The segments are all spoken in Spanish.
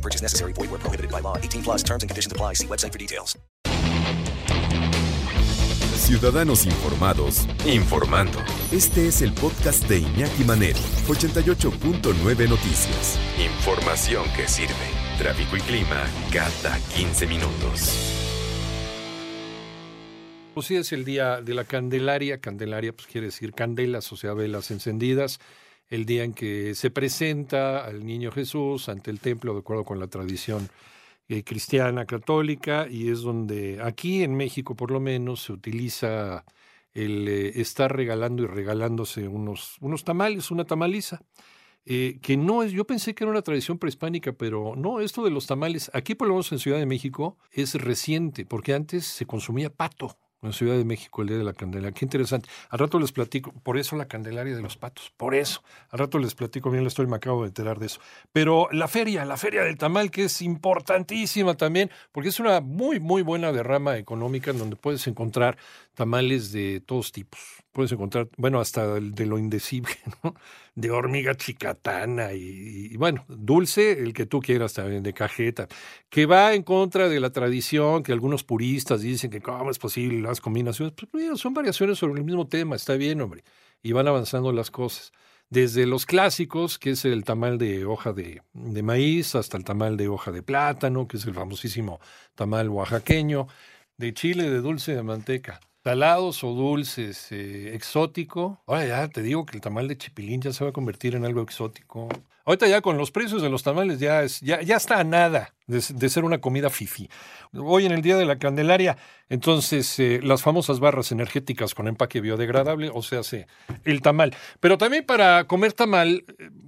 No purchase necessary. Void where prohibited by law. 18 plus terms and conditions apply. See website for details. Ciudadanos informados, informando. Este es el podcast de Iñaki Manero, 88.9 Noticias. Información que sirve. Tráfico y clima cada 15 minutos. Pues sí, es el día de la Candelaria. Candelaria, pues quiere decir candelas, o sea, velas encendidas. El día en que se presenta al niño Jesús ante el templo, de acuerdo con la tradición eh, cristiana católica, y es donde aquí en México, por lo menos, se utiliza el eh, estar regalando y regalándose unos, unos tamales, una tamaliza. Eh, que no es, yo pensé que era una tradición prehispánica, pero no, esto de los tamales, aquí por lo menos en Ciudad de México, es reciente, porque antes se consumía pato en Ciudad de México el Día de la Candelaria. Qué interesante. Al rato les platico, por eso la Candelaria de los Patos, por eso. Al rato les platico bien la historia, me acabo de enterar de eso. Pero la feria, la feria del tamal, que es importantísima también, porque es una muy, muy buena derrama económica en donde puedes encontrar tamales de todos tipos. Puedes encontrar, bueno, hasta el de lo indecible, ¿no? De hormiga chicatana y, bueno, dulce, el que tú quieras también, de cajeta, que va en contra de la tradición que algunos puristas dicen que cómo es posible las combinaciones. Pues mira, son variaciones sobre el mismo tema, está bien, hombre, y van avanzando las cosas. Desde los clásicos, que es el tamal de hoja de, de maíz, hasta el tamal de hoja de plátano, que es el famosísimo tamal oaxaqueño, de chile, de dulce, de manteca salados o dulces, eh, exótico. Ahora ya te digo que el tamal de chipilín ya se va a convertir en algo exótico. Ahorita ya con los precios de los tamales ya, ya, ya está a nada de, de, ser una comida fifi. Hoy en el Día de la Candelaria, entonces eh, las famosas barras energéticas con empaque biodegradable, o sea, sí, el tamal. Pero también para comer tamal,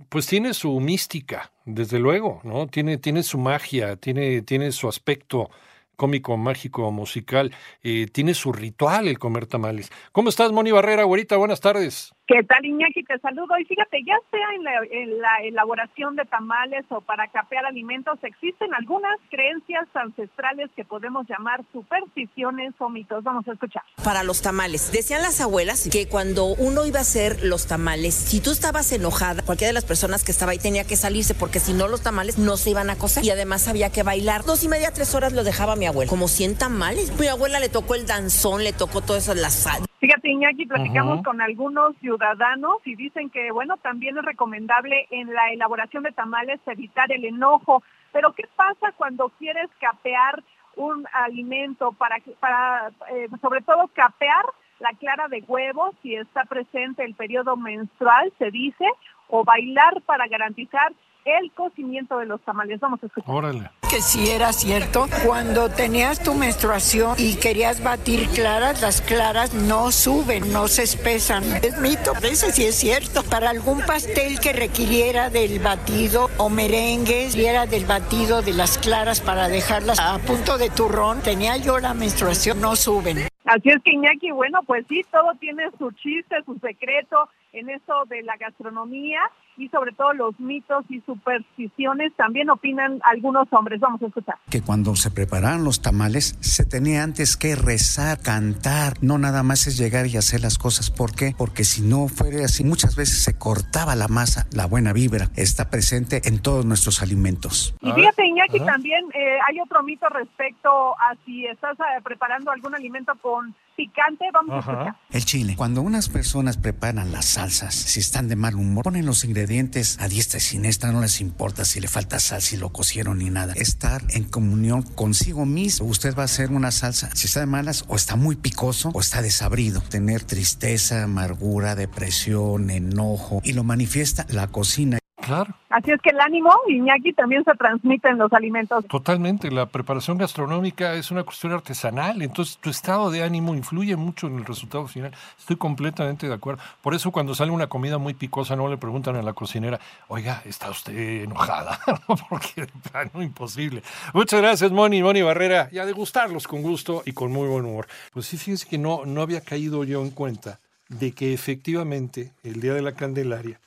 pues tiene su mística, desde luego, ¿no? Tiene, tiene su magia, tiene, tiene su aspecto cómico, mágico, musical, eh, tiene su ritual el comer tamales. ¿Cómo estás, Moni Barrera, güerita? Buenas tardes. ¿Qué tal, Iñaki? Te saludo. Y fíjate, ya sea en la, elaboración de tamales o para capear alimentos, existen algunas creencias ancestrales que podemos llamar supersticiones o mitos. Vamos a escuchar. Para los tamales, decían las abuelas que cuando uno iba a hacer los tamales, si tú estabas enojada, cualquiera de las personas que estaba ahí tenía que salirse porque si no los tamales no se iban a cocer. Y además había que bailar. Dos y media, tres horas lo dejaba mi abuela. Como 100 tamales. Mi abuela le tocó el danzón, le tocó todas esas las Fíjate, Iñaki, platicamos uh -huh. con algunos ciudadanos y dicen que, bueno, también es recomendable en la elaboración de tamales evitar el enojo. Pero, ¿qué pasa cuando quieres capear un alimento para, para eh, sobre todo, capear la clara de huevo si está presente el periodo menstrual, se dice, o bailar para garantizar el cocimiento de los tamales. Vamos a escuchar. Órale. Que si era cierto, cuando tenías tu menstruación y querías batir claras, las claras no suben, no se espesan. Es mito, eso sí es cierto. Para algún pastel que requiriera del batido o merengues, y era del batido de las claras para dejarlas a punto de turrón, tenía yo la menstruación, no suben. Así es que Iñaki, bueno, pues sí, todo tiene su chiste, su secreto en eso de la gastronomía y sobre todo los mitos y supersticiones también opinan algunos hombres. Vamos a escuchar. Que cuando se preparaban los tamales se tenía antes que rezar, cantar, no nada más es llegar y hacer las cosas. ¿Por qué? Porque si no fuera así, muchas veces se cortaba la masa, la buena vibra está presente en todos nuestros alimentos. Y fíjate Iñaki, también eh, hay otro mito respecto a si estás eh, preparando algún alimento con picante, vamos Ajá. a escuchar. El chile. Cuando unas personas preparan las salsas, si están de mal humor, ponen los ingredientes a diestra y siniestra, no les importa si le falta sal, si lo cocieron ni nada. Estar en comunión consigo mismo. Usted va a hacer una salsa, si está de malas, o está muy picoso, o está desabrido. Tener tristeza, amargura, depresión, enojo, y lo manifiesta la cocina. Claro. Así es que el ánimo, Iñaki, también se transmite en los alimentos. Totalmente, la preparación gastronómica es una cuestión artesanal, entonces tu estado de ánimo influye mucho en el resultado final. Estoy completamente de acuerdo. Por eso cuando sale una comida muy picosa no le preguntan a la cocinera, oiga, ¿está usted enojada? Porque de plano imposible. Muchas gracias, Moni, Moni Barrera, y a degustarlos con gusto y con muy buen humor. Pues sí, fíjense que no, no había caído yo en cuenta de que efectivamente el Día de la Candelaria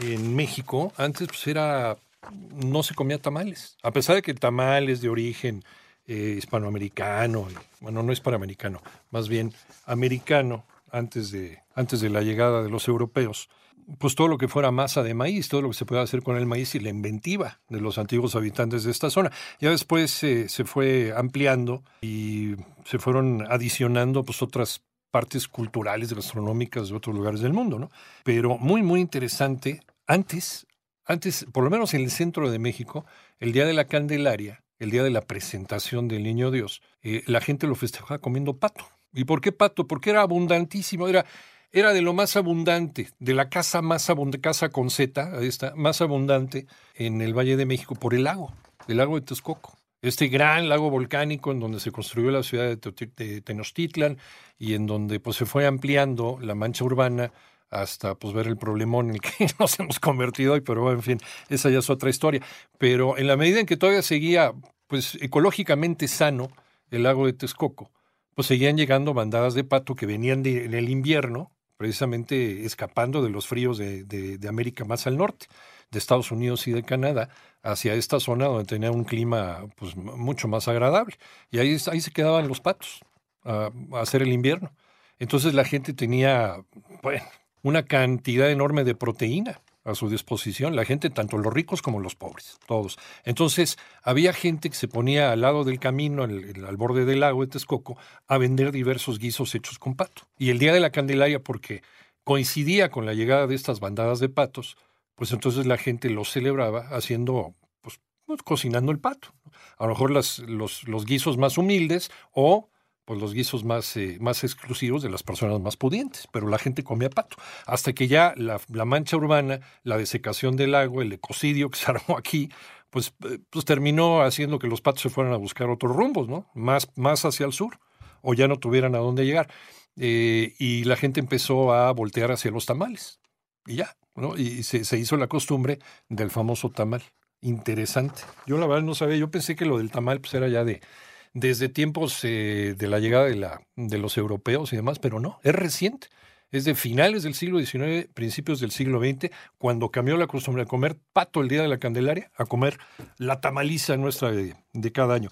en México antes pues era no se comía tamales, a pesar de que tamales de origen eh, hispanoamericano, bueno, no hispanoamericano, más bien americano, antes de, antes de la llegada de los europeos, pues todo lo que fuera masa de maíz, todo lo que se puede hacer con el maíz y la inventiva de los antiguos habitantes de esta zona. Ya después eh, se fue ampliando y se fueron adicionando pues otras partes culturales, gastronómicas de otros lugares del mundo, ¿no? Pero muy, muy interesante. Antes, antes, por lo menos en el centro de México, el Día de la Candelaria, el día de la presentación del Niño Dios, eh, la gente lo festejaba comiendo pato. ¿Y por qué pato? Porque era abundantísimo, era, era de lo más abundante, de la casa más abundante, casa con Z, esta, más abundante en el Valle de México por el lago, el lago de Texcoco este gran lago volcánico en donde se construyó la ciudad de Tenochtitlan y en donde pues, se fue ampliando la mancha urbana hasta pues, ver el problemón en el que nos hemos convertido hoy, pero en fin, esa ya es otra historia. Pero en la medida en que todavía seguía pues, ecológicamente sano el lago de Texcoco, pues seguían llegando bandadas de pato que venían en el invierno, precisamente escapando de los fríos de, de América más al norte, de Estados Unidos y de Canadá, hacia esta zona donde tenía un clima pues, mucho más agradable. Y ahí, ahí se quedaban los patos a, hacer el invierno. Entonces la gente tenía una cantidad enorme de proteína a su disposición, la gente, tanto los ricos como los pobres, todos. Entonces, había gente que se ponía al lado del camino, al, al, borde del lago de Texcoco, a vender diversos guisos hechos con pato. Y el día de la Candelaria, porque coincidía con la llegada de estas bandadas de patos, pues entonces la gente lo celebraba haciendo, pues, pues, cocinando el pato. A lo mejor los, los, guisos más humildes o pues los guisos más, eh, más exclusivos de las personas más pudientes, pero la gente comía pato. Hasta que ya la, la, mancha urbana, la desecación del agua, el ecocidio que se armó aquí, pues, pues terminó haciendo que los patos se fueran a buscar otros rumbos, ¿no? Más, más hacia el sur, o ya no tuvieran a dónde llegar. Eh, y la gente empezó a voltear hacia los tamales. Y ya, y se, hizo la costumbre del famoso tamal. Interesante. Yo la verdad no sabía, yo pensé que lo del tamal pues, era ya de desde tiempos eh, de la llegada de, la, de los europeos y demás, pero no, es reciente. Es de finales del siglo XIX, principios del siglo XX, cuando cambió la costumbre de comer pato el día de la Candelaria a comer la tamaliza nuestra de cada año.